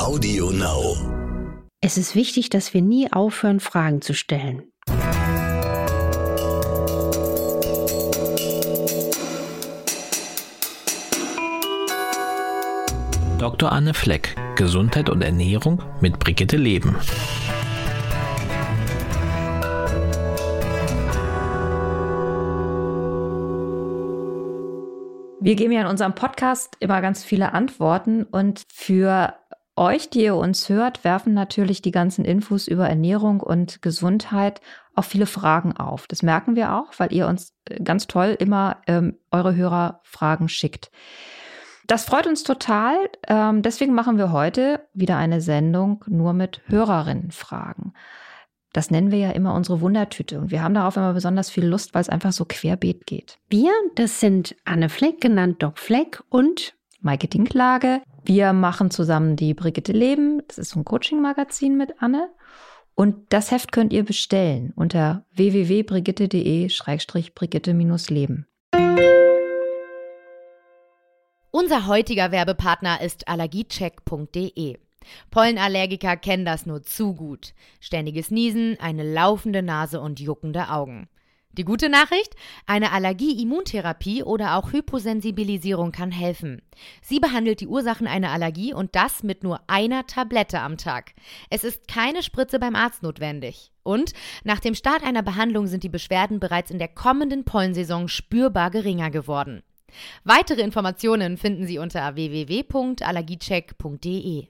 Audio Now. Es ist wichtig, dass wir nie aufhören, Fragen zu stellen. Dr. Anne Fleck, Gesundheit und Ernährung mit Brigitte Leben. Wir geben ja in unserem Podcast immer ganz viele Antworten und für euch, die ihr uns hört, werfen natürlich die ganzen Infos über Ernährung und Gesundheit auch viele Fragen auf. Das merken wir auch, weil ihr uns äh, ganz toll immer ähm, eure Hörerfragen schickt. Das freut uns total. Ähm, deswegen machen wir heute wieder eine Sendung nur mit Hörerinnenfragen. Das nennen wir ja immer unsere Wundertüte. Und wir haben darauf immer besonders viel Lust, weil es einfach so querbeet geht. Wir, das sind Anne Fleck, genannt Doc Fleck und Maike Dinklage. Wir machen zusammen die Brigitte Leben. Das ist so ein Coaching-Magazin mit Anne. Und das Heft könnt ihr bestellen unter www.brigitte.de-brigitte-leben. Unser heutiger Werbepartner ist allergiecheck.de. Pollenallergiker kennen das nur zu gut. Ständiges Niesen, eine laufende Nase und juckende Augen. Die gute Nachricht? Eine Allergie-Immuntherapie oder auch Hyposensibilisierung kann helfen. Sie behandelt die Ursachen einer Allergie und das mit nur einer Tablette am Tag. Es ist keine Spritze beim Arzt notwendig. Und nach dem Start einer Behandlung sind die Beschwerden bereits in der kommenden Pollensaison spürbar geringer geworden. Weitere Informationen finden Sie unter www.allergiecheck.de.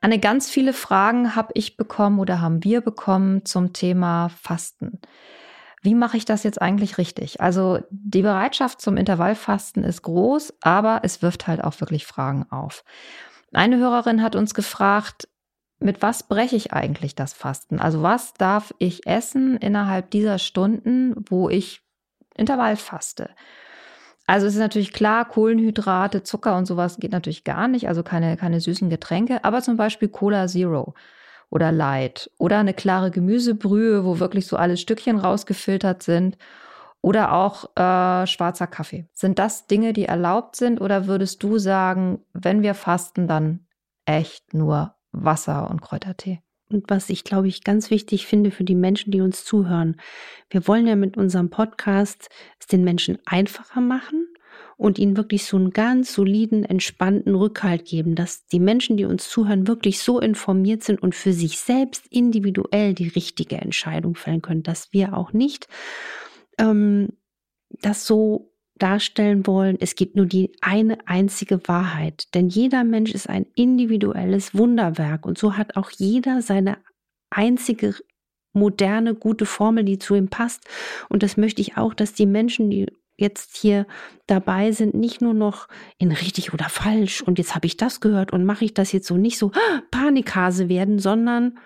Anne, ganz viele Fragen habe ich bekommen oder haben wir bekommen zum Thema Fasten. Wie mache ich das jetzt eigentlich richtig? Also die Bereitschaft zum Intervallfasten ist groß, aber es wirft halt auch wirklich Fragen auf. Eine Hörerin hat uns gefragt, mit was breche ich eigentlich das Fasten? Also was darf ich essen innerhalb dieser Stunden, wo ich Intervall faste? Also es ist natürlich klar, Kohlenhydrate, Zucker und sowas geht natürlich gar nicht, also keine, keine süßen Getränke, aber zum Beispiel Cola Zero oder Light oder eine klare Gemüsebrühe, wo wirklich so alle Stückchen rausgefiltert sind oder auch äh, schwarzer Kaffee. Sind das Dinge, die erlaubt sind oder würdest du sagen, wenn wir fasten, dann echt nur Wasser und Kräutertee? Und was ich, glaube ich, ganz wichtig finde für die Menschen, die uns zuhören. Wir wollen ja mit unserem Podcast es den Menschen einfacher machen und ihnen wirklich so einen ganz soliden, entspannten Rückhalt geben, dass die Menschen, die uns zuhören, wirklich so informiert sind und für sich selbst individuell die richtige Entscheidung fällen können, dass wir auch nicht ähm, das so darstellen wollen, es gibt nur die eine einzige Wahrheit. Denn jeder Mensch ist ein individuelles Wunderwerk und so hat auch jeder seine einzige moderne, gute Formel, die zu ihm passt. Und das möchte ich auch, dass die Menschen, die jetzt hier dabei sind, nicht nur noch in richtig oder falsch und jetzt habe ich das gehört und mache ich das jetzt so nicht so Panikhase werden, sondern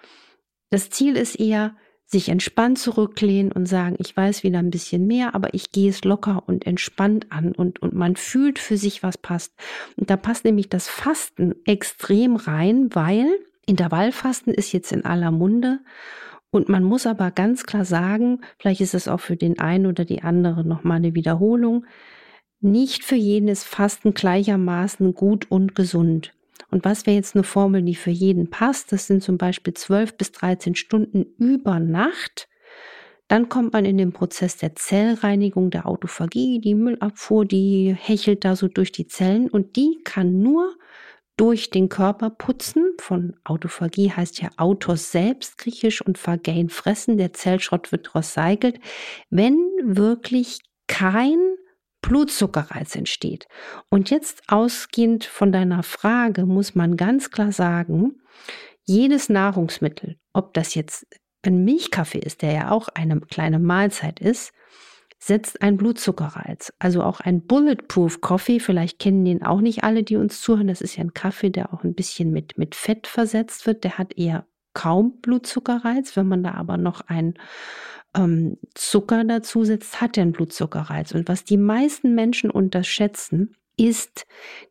das Ziel ist eher, sich entspannt zurücklehnen und sagen, ich weiß wieder ein bisschen mehr, aber ich gehe es locker und entspannt an und, und man fühlt für sich, was passt. Und da passt nämlich das Fasten extrem rein, weil Intervallfasten ist jetzt in aller Munde und man muss aber ganz klar sagen, vielleicht ist es auch für den einen oder die andere nochmal eine Wiederholung, nicht für jeden ist Fasten gleichermaßen gut und gesund. Und was wäre jetzt eine Formel, die für jeden passt? Das sind zum Beispiel 12 bis 13 Stunden über Nacht. Dann kommt man in den Prozess der Zellreinigung, der Autophagie, die Müllabfuhr, die hechelt da so durch die Zellen und die kann nur durch den Körper putzen. Von Autophagie heißt ja Autos selbst griechisch und Phagein fressen. Der Zellschrott wird recycelt. Wenn wirklich kein Blutzuckerreiz entsteht. Und jetzt ausgehend von deiner Frage muss man ganz klar sagen, jedes Nahrungsmittel, ob das jetzt ein Milchkaffee ist, der ja auch eine kleine Mahlzeit ist, setzt ein Blutzuckerreiz. Also auch ein Bulletproof Coffee, vielleicht kennen den auch nicht alle, die uns zuhören. Das ist ja ein Kaffee, der auch ein bisschen mit, mit Fett versetzt wird. Der hat eher kaum Blutzuckerreiz. Wenn man da aber noch ein ähm, Zucker dazu setzt, hat er einen Blutzuckerreiz. Und was die meisten Menschen unterschätzen, ist,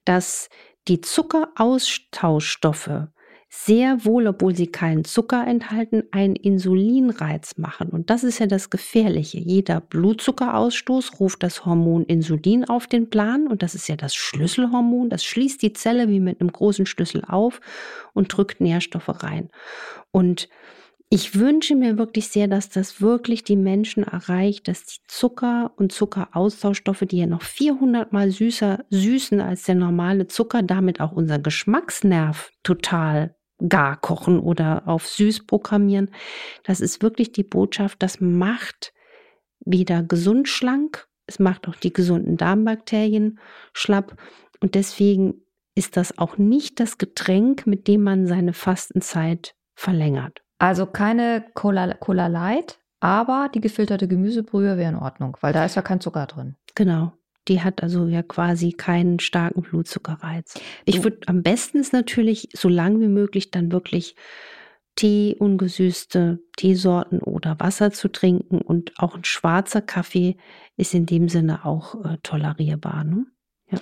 dass die Zuckeraustauschstoffe sehr wohl, obwohl sie keinen Zucker enthalten, einen Insulinreiz machen. Und das ist ja das Gefährliche. Jeder Blutzuckerausstoß ruft das Hormon Insulin auf den Plan. Und das ist ja das Schlüsselhormon. Das schließt die Zelle wie mit einem großen Schlüssel auf und drückt Nährstoffe rein. Und ich wünsche mir wirklich sehr, dass das wirklich die Menschen erreicht, dass die Zucker und Zuckeraustauschstoffe, die ja noch 400 mal süßer süßen als der normale Zucker, damit auch unser Geschmacksnerv total gar kochen oder auf süß programmieren. Das ist wirklich die Botschaft, das macht wieder gesund schlank, es macht auch die gesunden Darmbakterien schlapp und deswegen ist das auch nicht das Getränk, mit dem man seine Fastenzeit verlängert. Also keine Cola, Cola Light, aber die gefilterte Gemüsebrühe wäre in Ordnung, weil da ist ja kein Zucker drin. Genau. Die hat also ja quasi keinen starken Blutzuckerreiz. Ich würde am besten ist natürlich so lang wie möglich dann wirklich Tee, ungesüßte Teesorten oder Wasser zu trinken und auch ein schwarzer Kaffee ist in dem Sinne auch äh, tolerierbar. Ne? Ja.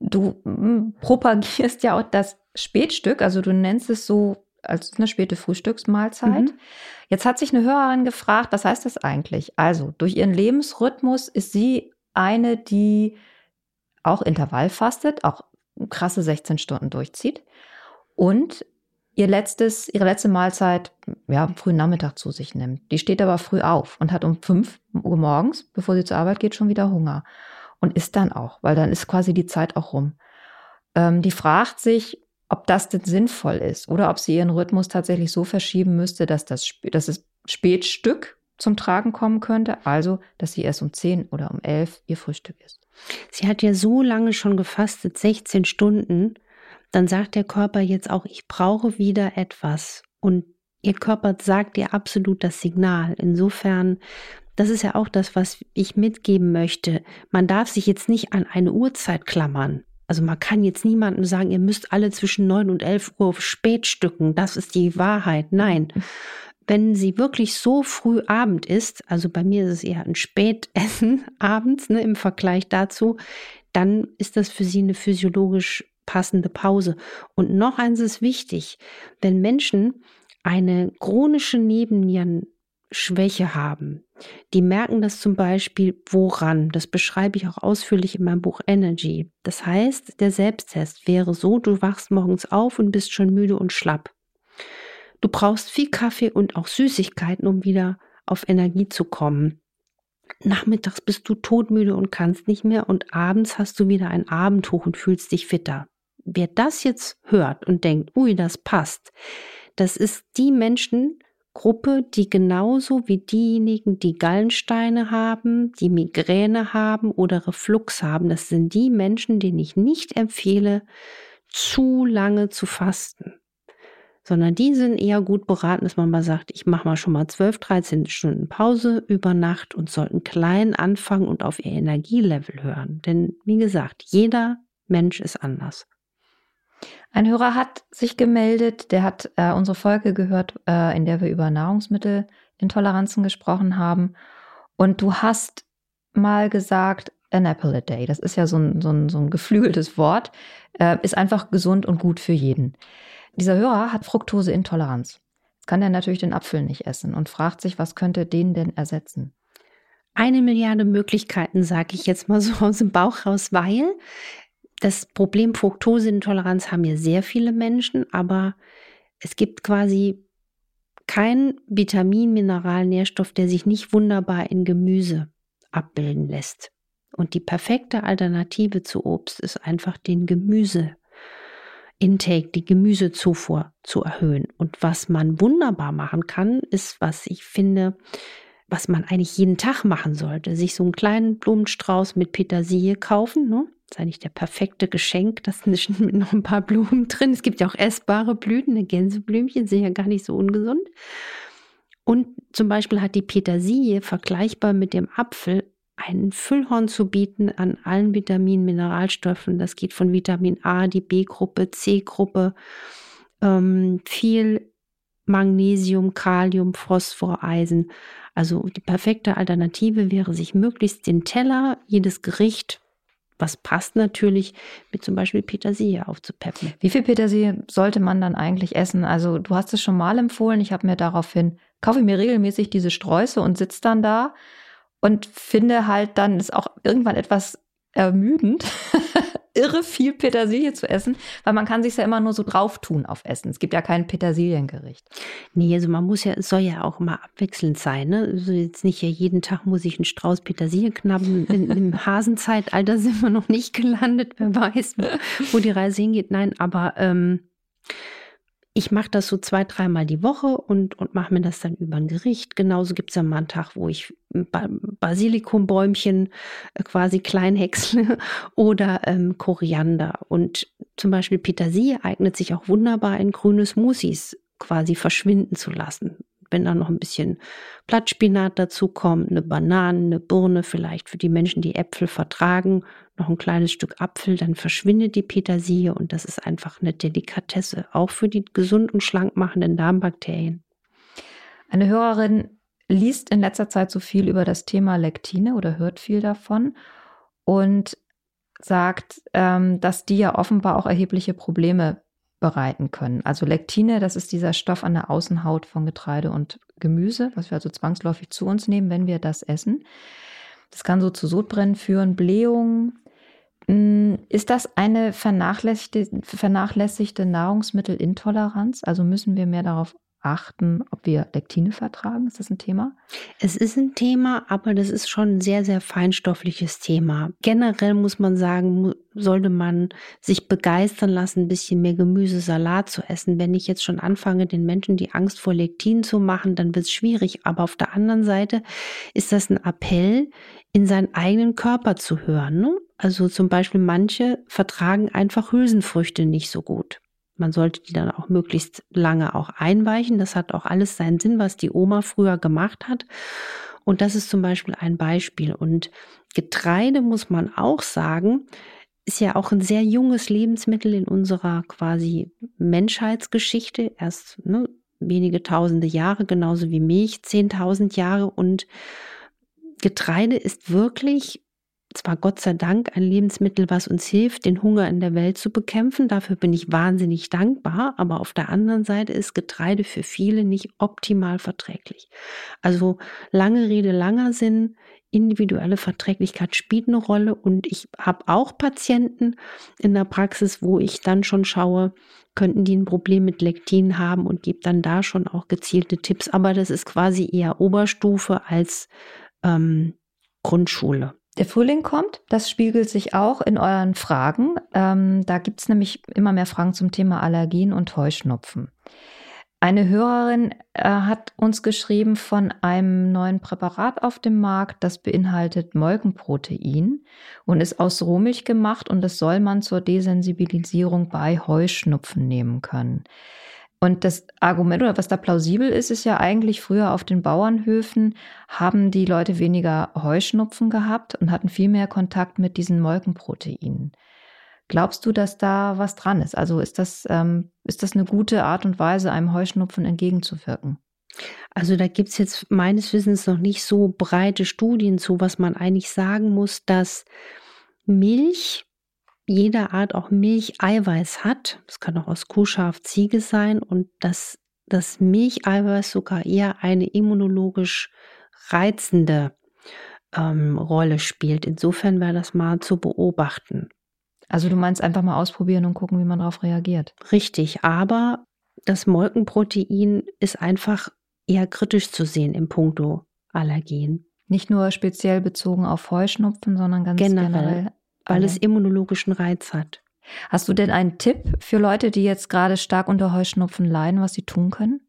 Du propagierst ja auch das Spätstück, also du nennst es so als eine späte Frühstücksmahlzeit. Mhm. Jetzt hat sich eine Hörerin gefragt, was heißt das eigentlich? Also, durch ihren Lebensrhythmus ist sie eine, die auch Intervall fastet, auch krasse 16 Stunden durchzieht und ihr letztes, ihre letzte Mahlzeit ja, am frühen Nachmittag zu sich nimmt. Die steht aber früh auf und hat um 5 Uhr morgens, bevor sie zur Arbeit geht, schon wieder Hunger. Und isst dann auch, weil dann ist quasi die Zeit auch rum. Ähm, die fragt sich, ob das denn sinnvoll ist oder ob sie ihren Rhythmus tatsächlich so verschieben müsste, dass das, dass das Spätstück zum Tragen kommen könnte, also dass sie erst um 10 oder um 11 ihr Frühstück ist. Sie hat ja so lange schon gefastet, 16 Stunden, dann sagt der Körper jetzt auch, ich brauche wieder etwas. Und ihr Körper sagt ihr absolut das Signal. Insofern, das ist ja auch das, was ich mitgeben möchte. Man darf sich jetzt nicht an eine Uhrzeit klammern. Also man kann jetzt niemandem sagen, ihr müsst alle zwischen neun und elf Uhr spätstücken. Das ist die Wahrheit. Nein. Wenn sie wirklich so früh Abend ist, also bei mir ist es eher ein Spätessen abends ne, im Vergleich dazu, dann ist das für sie eine physiologisch passende Pause. Und noch eins ist wichtig, wenn Menschen eine chronische Nebennieren Schwäche haben. Die merken das zum Beispiel woran. Das beschreibe ich auch ausführlich in meinem Buch Energy. Das heißt, der Selbsttest wäre so, du wachst morgens auf und bist schon müde und schlapp. Du brauchst viel Kaffee und auch Süßigkeiten, um wieder auf Energie zu kommen. Nachmittags bist du todmüde und kannst nicht mehr und abends hast du wieder ein Abendhoch und fühlst dich fitter. Wer das jetzt hört und denkt, ui, das passt, das ist die Menschen, Gruppe, die genauso wie diejenigen, die Gallensteine haben, die Migräne haben oder Reflux haben, das sind die Menschen, denen ich nicht empfehle, zu lange zu fasten. Sondern die sind eher gut beraten, dass man mal sagt, ich mache mal schon mal 12, 13 Stunden Pause über Nacht und sollten klein anfangen und auf ihr Energielevel hören. Denn wie gesagt, jeder Mensch ist anders. Ein Hörer hat sich gemeldet, der hat äh, unsere Folge gehört, äh, in der wir über Nahrungsmittelintoleranzen gesprochen haben. Und du hast mal gesagt, an apple a day, das ist ja so ein, so ein, so ein geflügeltes Wort, äh, ist einfach gesund und gut für jeden. Dieser Hörer hat Fructoseintoleranz. Jetzt kann er natürlich den Apfel nicht essen und fragt sich, was könnte den denn ersetzen? Eine Milliarde Möglichkeiten, sage ich jetzt mal so aus dem Bauch raus, weil das Problem Fructoseintoleranz haben ja sehr viele Menschen, aber es gibt quasi kein Vitamin, Mineral, Nährstoff, der sich nicht wunderbar in Gemüse abbilden lässt. Und die perfekte Alternative zu Obst ist einfach den Gemüse Intake, die Gemüsezufuhr zu erhöhen. Und was man wunderbar machen kann, ist, was ich finde, was man eigentlich jeden Tag machen sollte, sich so einen kleinen Blumenstrauß mit Petersilie kaufen, ne? ist eigentlich der perfekte Geschenk. Das sind mit noch ein paar Blumen drin. Es gibt ja auch essbare Blüten. Eine Gänseblümchen sind ja gar nicht so ungesund. Und zum Beispiel hat die Petersilie vergleichbar mit dem Apfel ein Füllhorn zu bieten an allen Vitaminen, Mineralstoffen. Das geht von Vitamin A, die B-Gruppe, C-Gruppe, ähm, viel Magnesium, Kalium, Phosphor, Eisen. Also die perfekte Alternative wäre, sich möglichst den Teller, jedes Gericht was passt natürlich, mit zum Beispiel Petersilie aufzupeppen. Wie viel Petersilie sollte man dann eigentlich essen? Also du hast es schon mal empfohlen. Ich habe mir daraufhin, kaufe mir regelmäßig diese Sträuße und sitze dann da und finde halt dann ist auch irgendwann etwas ermüdend, irre viel Petersilie zu essen, weil man kann sich ja immer nur so drauf tun auf Essen. Es gibt ja kein Petersiliengericht. Nee, also man muss ja, es soll ja auch immer abwechselnd sein. Ne? Also jetzt nicht ja jeden Tag muss ich einen Strauß Petersilie knappen. In, Im Hasenzeitalter sind wir noch nicht gelandet. Wer weiß, wo die Reise hingeht. Nein, aber ähm, ich mache das so zwei, dreimal die Woche und, und mache mir das dann über ein Gericht. Genauso gibt es ja mal einen Tag, wo ich ba Basilikumbäumchen äh, quasi klein häcksle oder ähm, Koriander. Und zum Beispiel Petersilie eignet sich auch wunderbar in grüne Smoothies quasi verschwinden zu lassen wenn da noch ein bisschen Blattspinat dazu kommt, eine Banane, eine Birne, vielleicht für die Menschen, die Äpfel vertragen, noch ein kleines Stück Apfel, dann verschwindet die Petersilie und das ist einfach eine Delikatesse, auch für die gesund und schlank machenden Darmbakterien. Eine Hörerin liest in letzter Zeit so viel über das Thema Lektine oder hört viel davon und sagt, ähm, dass die ja offenbar auch erhebliche Probleme bereiten können. Also Lektine, das ist dieser Stoff an der Außenhaut von Getreide und Gemüse, was wir also zwangsläufig zu uns nehmen, wenn wir das essen. Das kann so zu Sodbrennen führen, Blähungen. Hm, ist das eine vernachlässigte, vernachlässigte Nahrungsmittelintoleranz? Also müssen wir mehr darauf achten, ob wir Lektine vertragen? Ist das ein Thema? Es ist ein Thema, aber das ist schon ein sehr, sehr feinstoffliches Thema. Generell muss man sagen, sollte man sich begeistern lassen, ein bisschen mehr Gemüse, Salat zu essen. Wenn ich jetzt schon anfange, den Menschen die Angst vor Lektin zu machen, dann wird es schwierig. Aber auf der anderen Seite ist das ein Appell, in seinen eigenen Körper zu hören. Ne? Also zum Beispiel manche vertragen einfach Hülsenfrüchte nicht so gut. Man sollte die dann auch möglichst lange auch einweichen. Das hat auch alles seinen Sinn, was die Oma früher gemacht hat. Und das ist zum Beispiel ein Beispiel. Und Getreide muss man auch sagen, ist ja auch ein sehr junges Lebensmittel in unserer quasi Menschheitsgeschichte. Erst ne, wenige tausende Jahre, genauso wie Milch, zehntausend Jahre. Und Getreide ist wirklich zwar Gott sei Dank ein Lebensmittel, was uns hilft, den Hunger in der Welt zu bekämpfen. Dafür bin ich wahnsinnig dankbar. Aber auf der anderen Seite ist Getreide für viele nicht optimal verträglich. Also lange Rede, langer Sinn. Individuelle Verträglichkeit spielt eine Rolle und ich habe auch Patienten in der Praxis, wo ich dann schon schaue, könnten die ein Problem mit Lektin haben und gebe dann da schon auch gezielte Tipps. Aber das ist quasi eher Oberstufe als ähm, Grundschule. Der Frühling kommt, das spiegelt sich auch in euren Fragen. Ähm, da gibt es nämlich immer mehr Fragen zum Thema Allergien und Heuschnupfen. Eine Hörerin äh, hat uns geschrieben von einem neuen Präparat auf dem Markt, das beinhaltet Molkenprotein und ist aus Rohmilch gemacht und das soll man zur Desensibilisierung bei Heuschnupfen nehmen können. Und das Argument oder was da plausibel ist, ist ja eigentlich früher auf den Bauernhöfen haben die Leute weniger Heuschnupfen gehabt und hatten viel mehr Kontakt mit diesen Molkenproteinen. Glaubst du, dass da was dran ist? Also ist das, ähm, ist das eine gute Art und Weise, einem Heuschnupfen entgegenzuwirken? Also da gibt es jetzt meines Wissens noch nicht so breite Studien zu, was man eigentlich sagen muss, dass Milch jeder Art auch Milcheiweiß hat. Das kann auch aus Kuh, Schaf, Ziege sein und dass das Milcheiweiß sogar eher eine immunologisch reizende ähm, Rolle spielt. Insofern wäre das mal zu beobachten. Also du meinst einfach mal ausprobieren und gucken, wie man darauf reagiert. Richtig, aber das Molkenprotein ist einfach eher kritisch zu sehen im Punkto Allergien. Nicht nur speziell bezogen auf Heuschnupfen, sondern ganz generell, generell weil es immunologischen Reiz hat. Hast du denn einen Tipp für Leute, die jetzt gerade stark unter Heuschnupfen leiden, was sie tun können?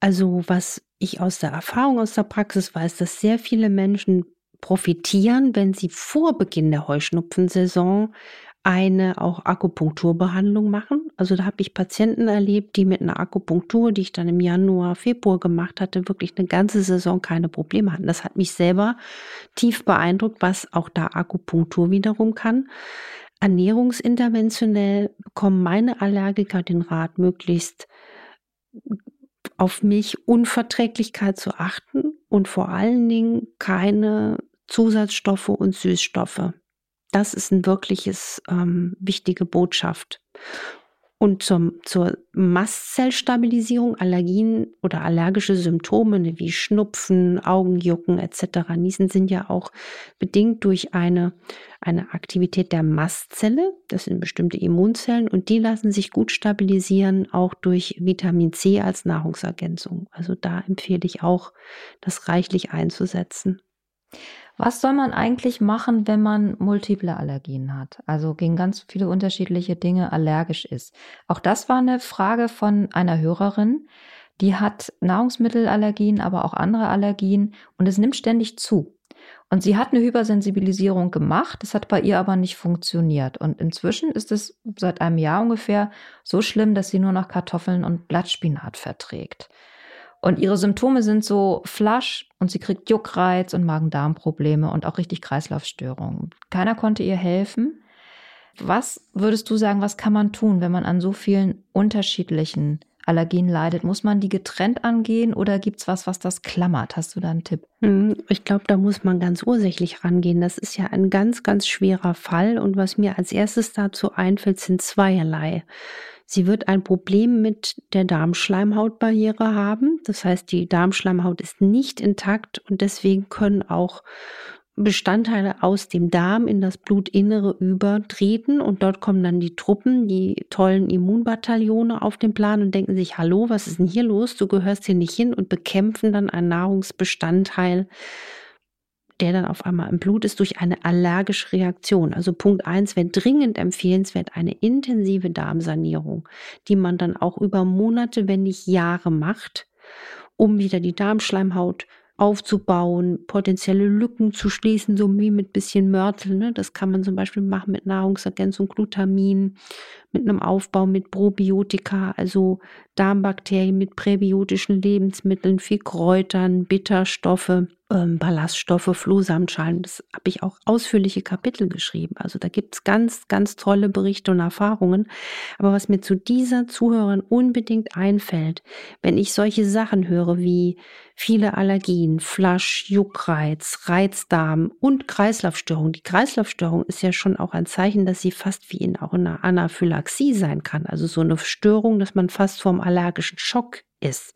Also, was ich aus der Erfahrung, aus der Praxis weiß, dass sehr viele Menschen profitieren, wenn sie vor Beginn der Heuschnupfensaison eine auch Akupunkturbehandlung machen. Also da habe ich Patienten erlebt, die mit einer Akupunktur, die ich dann im Januar, Februar gemacht hatte, wirklich eine ganze Saison keine Probleme hatten. Das hat mich selber tief beeindruckt, was auch da Akupunktur wiederum kann. Ernährungsinterventionell bekommen meine Allergiker den Rat, möglichst auf Milchunverträglichkeit zu achten und vor allen Dingen keine Zusatzstoffe und Süßstoffe Das ist ein wirkliches ähm, wichtige Botschaft. Und zum, zur Mastzellstabilisierung Allergien oder allergische Symptome ne, wie Schnupfen, Augenjucken etc. Niesen sind ja auch bedingt durch eine, eine Aktivität der Mastzelle. Das sind bestimmte Immunzellen und die lassen sich gut stabilisieren, auch durch Vitamin C als Nahrungsergänzung. Also da empfehle ich auch, das reichlich einzusetzen. Was soll man eigentlich machen, wenn man multiple Allergien hat? Also gegen ganz viele unterschiedliche Dinge allergisch ist. Auch das war eine Frage von einer Hörerin. Die hat Nahrungsmittelallergien, aber auch andere Allergien und es nimmt ständig zu. Und sie hat eine Hypersensibilisierung gemacht, das hat bei ihr aber nicht funktioniert. Und inzwischen ist es seit einem Jahr ungefähr so schlimm, dass sie nur noch Kartoffeln und Blattspinat verträgt. Und ihre Symptome sind so Flasch und sie kriegt Juckreiz und Magen-Darm-Probleme und auch richtig Kreislaufstörungen. Keiner konnte ihr helfen. Was würdest du sagen, was kann man tun, wenn man an so vielen unterschiedlichen Allergien leidet? Muss man die getrennt angehen oder gibt es was, was das klammert? Hast du da einen Tipp? Hm, ich glaube, da muss man ganz ursächlich rangehen. Das ist ja ein ganz, ganz schwerer Fall. Und was mir als erstes dazu einfällt, sind zweierlei. Sie wird ein Problem mit der Darmschleimhautbarriere haben. Das heißt, die Darmschleimhaut ist nicht intakt und deswegen können auch Bestandteile aus dem Darm in das Blutinnere übertreten und dort kommen dann die Truppen, die tollen Immunbataillone auf den Plan und denken sich, hallo, was ist denn hier los? Du gehörst hier nicht hin und bekämpfen dann ein Nahrungsbestandteil, der dann auf einmal im Blut ist durch eine allergische Reaktion. Also Punkt eins wäre dringend empfehlenswert eine intensive Darmsanierung, die man dann auch über Monate, wenn nicht Jahre macht, um wieder die Darmschleimhaut aufzubauen, potenzielle Lücken zu schließen, so wie mit bisschen Mörtel. Ne? Das kann man zum Beispiel machen mit Nahrungsergänzung, Glutamin, mit einem Aufbau mit Probiotika, also Darmbakterien mit präbiotischen Lebensmitteln, viel Kräutern, Bitterstoffe ähm, Ballaststoffe, Flohsamenschalen. Das habe ich auch ausführliche Kapitel geschrieben. Also da gibt es ganz, ganz tolle Berichte und Erfahrungen. Aber was mir zu dieser Zuhörerin unbedingt einfällt, wenn ich solche Sachen höre wie viele Allergien, Flasch, Juckreiz, Reizdarm und Kreislaufstörung. Die Kreislaufstörung ist ja schon auch ein Zeichen, dass sie fast wie in auch einer Anaphylaxie sein kann. Also so eine Störung, dass man fast vorm allergischen Schock ist.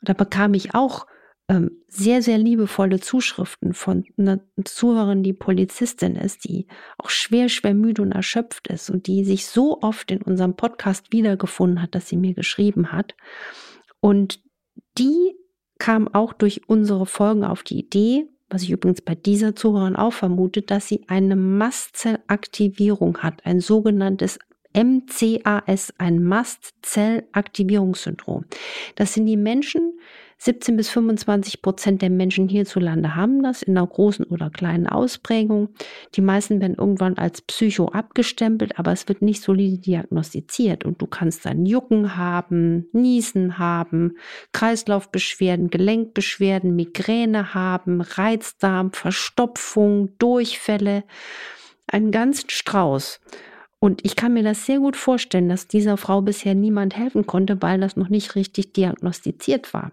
Da bekam ich auch ähm, sehr, sehr liebevolle Zuschriften von einer Zuhörerin, die Polizistin ist, die auch schwer, schwer müde und erschöpft ist und die sich so oft in unserem Podcast wiedergefunden hat, dass sie mir geschrieben hat. Und die kam auch durch unsere Folgen auf die Idee, was ich übrigens bei dieser Zuhörerin auch vermute, dass sie eine Mastzellaktivierung hat, ein sogenanntes MCAS, ein Mastzellaktivierungssyndrom. Das sind die Menschen, 17 bis 25 Prozent der Menschen hierzulande haben das in einer großen oder kleinen Ausprägung. Die meisten werden irgendwann als Psycho abgestempelt, aber es wird nicht solide diagnostiziert und du kannst dann Jucken haben, Niesen haben, Kreislaufbeschwerden, Gelenkbeschwerden, Migräne haben, Reizdarm, Verstopfung, Durchfälle, einen ganzen Strauß. Und ich kann mir das sehr gut vorstellen, dass dieser Frau bisher niemand helfen konnte, weil das noch nicht richtig diagnostiziert war.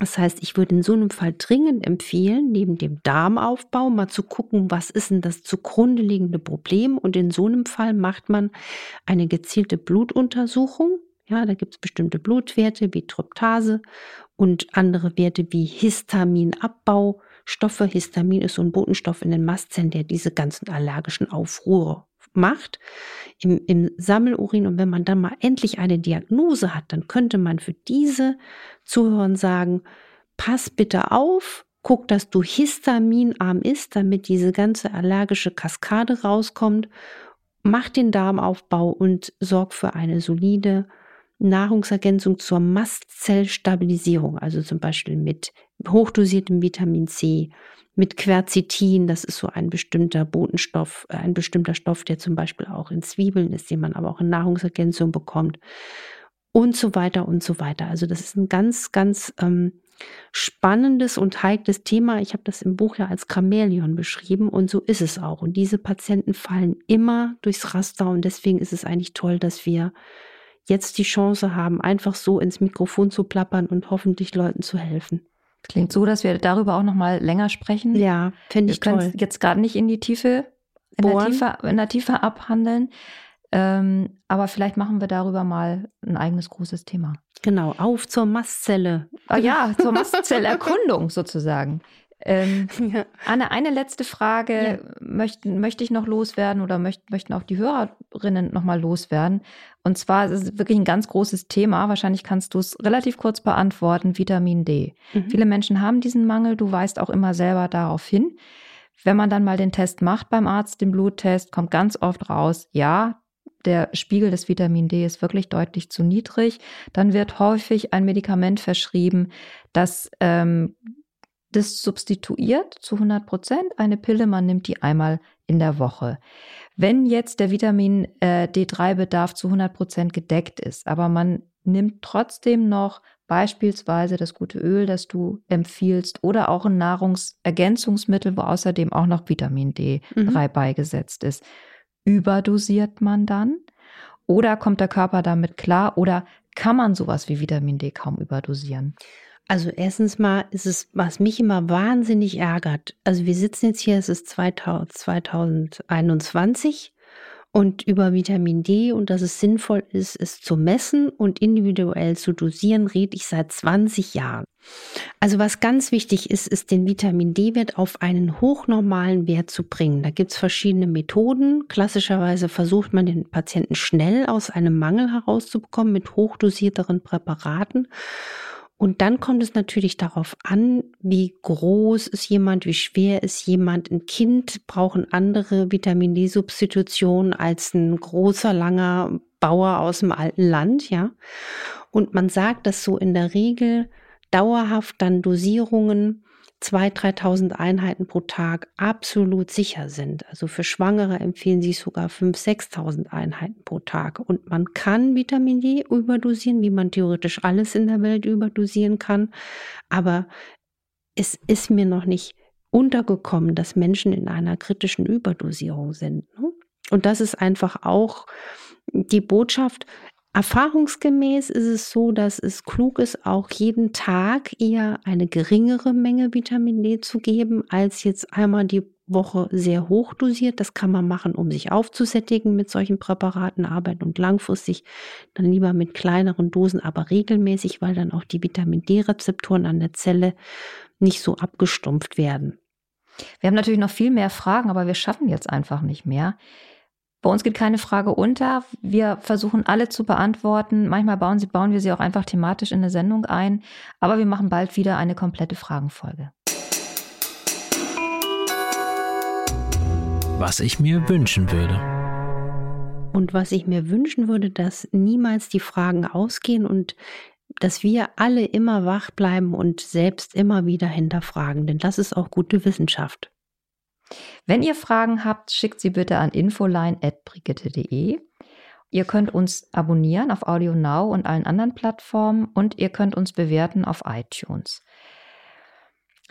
Das heißt, ich würde in so einem Fall dringend empfehlen, neben dem Darmaufbau mal zu gucken, was ist denn das zugrunde liegende Problem. Und in so einem Fall macht man eine gezielte Blutuntersuchung. Ja, da gibt es bestimmte Blutwerte wie Tryptase und andere Werte wie Histaminabbau. Histamin ist so ein Botenstoff in den Mastzellen, der diese ganzen allergischen Aufruhre macht im, im Sammelurin. Und wenn man dann mal endlich eine Diagnose hat, dann könnte man für diese Zuhörer sagen, pass bitte auf, guck, dass du histaminarm isst, damit diese ganze allergische Kaskade rauskommt. Mach den Darmaufbau und sorg für eine solide Nahrungsergänzung zur Mastzellstabilisierung, also zum Beispiel mit hochdosiertem Vitamin C, mit Quercetin, das ist so ein bestimmter Botenstoff, äh, ein bestimmter Stoff, der zum Beispiel auch in Zwiebeln ist, den man aber auch in Nahrungsergänzung bekommt und so weiter und so weiter. Also das ist ein ganz, ganz ähm, spannendes und heikles Thema. Ich habe das im Buch ja als Chamäleon beschrieben und so ist es auch. Und diese Patienten fallen immer durchs Raster und deswegen ist es eigentlich toll, dass wir jetzt die Chance haben, einfach so ins Mikrofon zu plappern und hoffentlich Leuten zu helfen. Klingt so, dass wir darüber auch noch mal länger sprechen. Ja, finde ich wir toll. jetzt gerade nicht in die Tiefe in der. Tiefe, in der Tiefe abhandeln. Ähm, aber vielleicht machen wir darüber mal ein eigenes großes Thema. Genau, auf zur Mastzelle. Ah, ja, zur Mastzellerkundung sozusagen. Ähm, Ja. Anne, eine letzte Frage möchten, möchte ich noch loswerden oder möcht, möchten auch die Hörerinnen noch mal loswerden. Und zwar ist es wirklich ein ganz großes Thema. Wahrscheinlich kannst du es relativ kurz beantworten. Vitamin D. Mhm. Viele Menschen haben diesen Mangel. Du weist auch immer selber darauf hin. Wenn man dann mal den Test macht beim Arzt, den Bluttest, kommt ganz oft raus, ja, der Spiegel des Vitamin D ist wirklich deutlich zu niedrig. Dann wird häufig ein Medikament verschrieben, das ähm, das substituiert zu 100 Prozent eine Pille. Man nimmt die einmal in der Woche. Wenn jetzt der Vitamin äh, D3-Bedarf zu 100 Prozent gedeckt ist, aber man nimmt trotzdem noch beispielsweise das gute Öl, das du empfiehlst, oder auch ein Nahrungsergänzungsmittel, wo außerdem auch noch Vitamin D3 Mhm. beigesetzt ist, überdosiert man dann? Oder kommt der Körper damit klar? Oder kann man sowas wie Vitamin D kaum überdosieren? Also erstens mal ist es, was mich immer wahnsinnig ärgert. Also wir sitzen jetzt hier, es ist 2000, 2021 und über Vitamin D und dass es sinnvoll ist, es zu messen und individuell zu dosieren, rede ich seit 20 Jahren. Also was ganz wichtig ist, ist den Vitamin D-Wert auf einen hochnormalen Wert zu bringen. Da gibt es verschiedene Methoden. Klassischerweise versucht man den Patienten schnell aus einem Mangel herauszubekommen mit hochdosierteren Präparaten. Und dann kommt es natürlich darauf an, wie groß ist jemand, wie schwer ist jemand. Ein Kind brauchen andere Vitamin D-Substitutionen als ein großer, langer Bauer aus dem alten Land, ja. Und man sagt, dass so in der Regel dauerhaft dann Dosierungen 2.000, 3.000 Einheiten pro Tag absolut sicher sind. Also für Schwangere empfehlen sich sogar 5.000, 6.000 Einheiten pro Tag. Und man kann Vitamin D überdosieren, wie man theoretisch alles in der Welt überdosieren kann. Aber es ist mir noch nicht untergekommen, dass Menschen in einer kritischen Überdosierung sind. ne? Und das ist einfach auch die Botschaft. Erfahrungsgemäß ist es so, dass es klug ist, auch jeden Tag eher eine geringere Menge Vitamin D zu geben, als jetzt einmal die Woche sehr hoch dosiert. Das kann man machen, um sich aufzusättigen mit solchen Präparaten, arbeiten und langfristig dann lieber mit kleineren Dosen, aber regelmäßig, weil dann auch die Vitamin D-Rezeptoren an der Zelle nicht so abgestumpft werden. Wir haben natürlich noch viel mehr Fragen, aber wir schaffen jetzt einfach nicht mehr. Bei uns geht keine Frage unter. Wir versuchen alle zu beantworten. Manchmal bauen, sie, bauen wir sie auch einfach thematisch in eine Sendung ein. Aber wir machen bald wieder eine komplette Fragenfolge. Was ich mir wünschen würde. Und was ich mir wünschen würde, dass niemals die Fragen ausgehen und dass wir alle immer wach bleiben und selbst immer wieder hinterfragen, denn das ist auch gute Wissenschaft. Wenn ihr Fragen habt, schickt sie bitte an infoline.brigitte.de. Ihr könnt uns abonnieren auf Audio Now und allen anderen Plattformen und ihr könnt uns bewerten auf iTunes.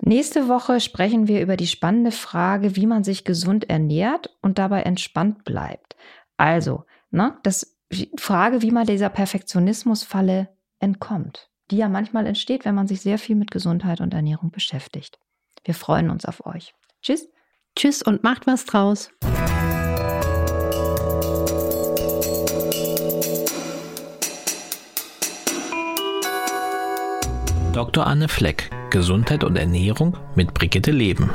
Nächste Woche sprechen wir über die spannende Frage, wie man sich gesund ernährt und dabei entspannt bleibt. Also, ne, das Frage, wie man dieser Perfektionismusfalle entkommt, die ja manchmal entsteht, wenn man sich sehr viel mit Gesundheit und Ernährung beschäftigt. Wir freuen uns auf euch. Tschüss. Tschüss und macht was draus. Dr. Anne Fleck, Gesundheit und Ernährung mit Brigitte Leben.